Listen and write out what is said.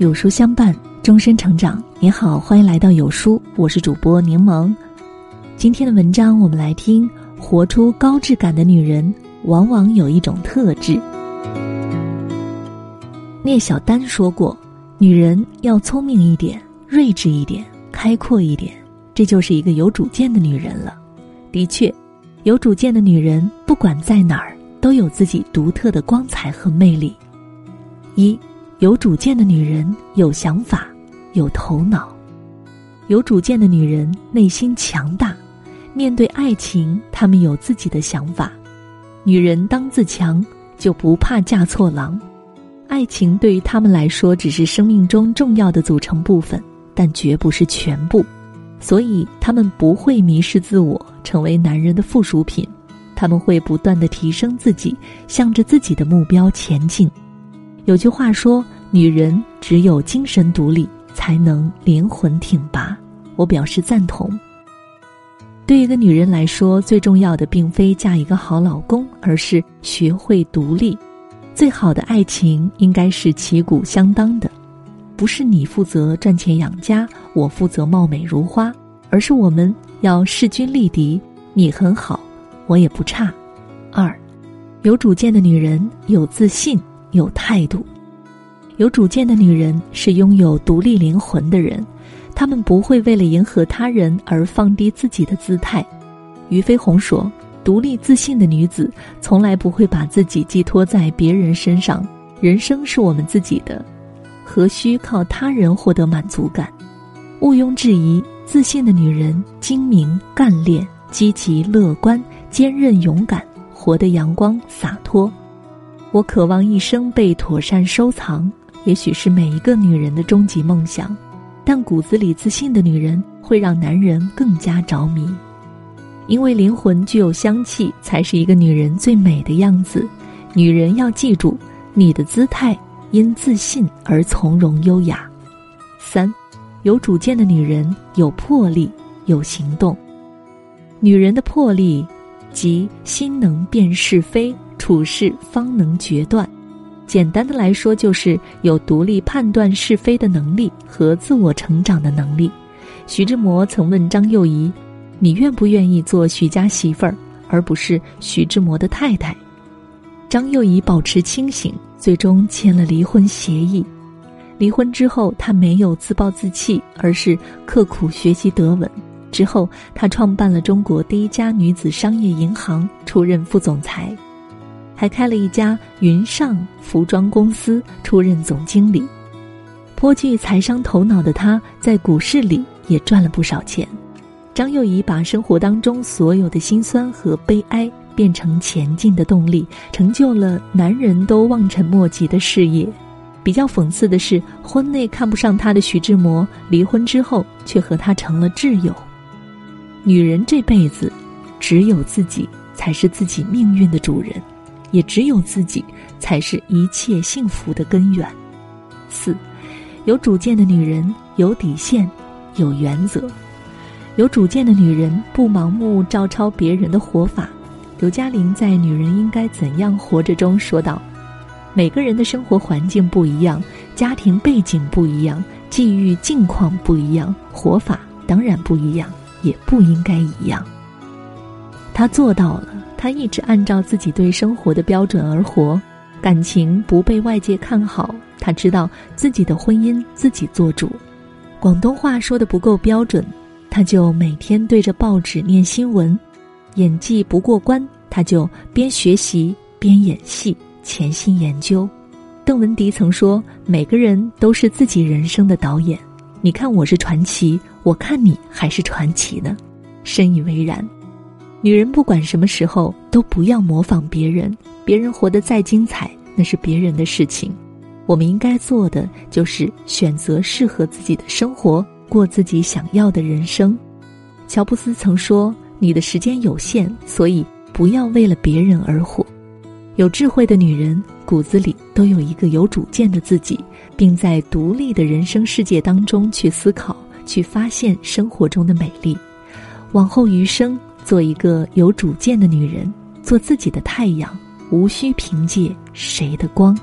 有书相伴，终身成长。你好，欢迎来到有书，我是主播柠檬。今天的文章，我们来听：活出高质感的女人，往往有一种特质。聂小丹说过：“女人要聪明一点，睿智一点，开阔一点，这就是一个有主见的女人了。”的确，有主见的女人，不管在哪儿，都有自己独特的光彩和魅力。一有主见的女人有想法，有头脑。有主见的女人内心强大，面对爱情，她们有自己的想法。女人当自强，就不怕嫁错郎。爱情对于她们来说只是生命中重要的组成部分，但绝不是全部。所以，她们不会迷失自我，成为男人的附属品。他们会不断的提升自己，向着自己的目标前进。有句话说：“女人只有精神独立，才能灵魂挺拔。”我表示赞同。对一个女人来说，最重要的并非嫁一个好老公，而是学会独立。最好的爱情应该是旗鼓相当的，不是你负责赚钱养家，我负责貌美如花，而是我们要势均力敌，你很好，我也不差。二，有主见的女人有自信。有态度、有主见的女人是拥有独立灵魂的人，她们不会为了迎合他人而放低自己的姿态。俞飞鸿说：“独立自信的女子从来不会把自己寄托在别人身上，人生是我们自己的，何须靠他人获得满足感？”毋庸置疑，自信的女人精明、干练、积极、乐观、坚韧、勇敢，活得阳光洒脱。我渴望一生被妥善收藏，也许是每一个女人的终极梦想。但骨子里自信的女人会让男人更加着迷，因为灵魂具有香气，才是一个女人最美的样子。女人要记住，你的姿态因自信而从容优雅。三，有主见的女人有魄力，有行动。女人的魄力，即心能辨是非。处事方能决断，简单的来说就是有独立判断是非的能力和自我成长的能力。徐志摩曾问张幼仪：“你愿不愿意做徐家媳妇儿，而不是徐志摩的太太？”张幼仪保持清醒，最终签了离婚协议。离婚之后，她没有自暴自弃，而是刻苦学习德文。之后，她创办了中国第一家女子商业银行，出任副总裁。还开了一家云上服装公司，出任总经理。颇具财商头脑的他，在股市里也赚了不少钱。张幼仪把生活当中所有的辛酸和悲哀变成前进的动力，成就了男人都望尘莫及的事业。比较讽刺的是，婚内看不上他的徐志摩，离婚之后却和他成了挚友。女人这辈子，只有自己才是自己命运的主人。也只有自己，才是一切幸福的根源。四，有主见的女人有底线，有原则。有主见的女人不盲目照抄别人的活法。刘嘉玲在《女人应该怎样活着》中说道：“每个人的生活环境不一样，家庭背景不一样，际遇境况不一样，活法当然不一样，也不应该一样。”她做到了。他一直按照自己对生活的标准而活，感情不被外界看好。他知道自己的婚姻自己做主。广东话说的不够标准，他就每天对着报纸念新闻；演技不过关，他就边学习边演戏，潜心研究。邓文迪曾说：“每个人都是自己人生的导演。你看我是传奇，我看你还是传奇呢。”深以为然。女人不管什么时候都不要模仿别人，别人活得再精彩，那是别人的事情。我们应该做的就是选择适合自己的生活，过自己想要的人生。乔布斯曾说：“你的时间有限，所以不要为了别人而活。”有智慧的女人骨子里都有一个有主见的自己，并在独立的人生世界当中去思考，去发现生活中的美丽。往后余生。做一个有主见的女人，做自己的太阳，无需凭借谁的光。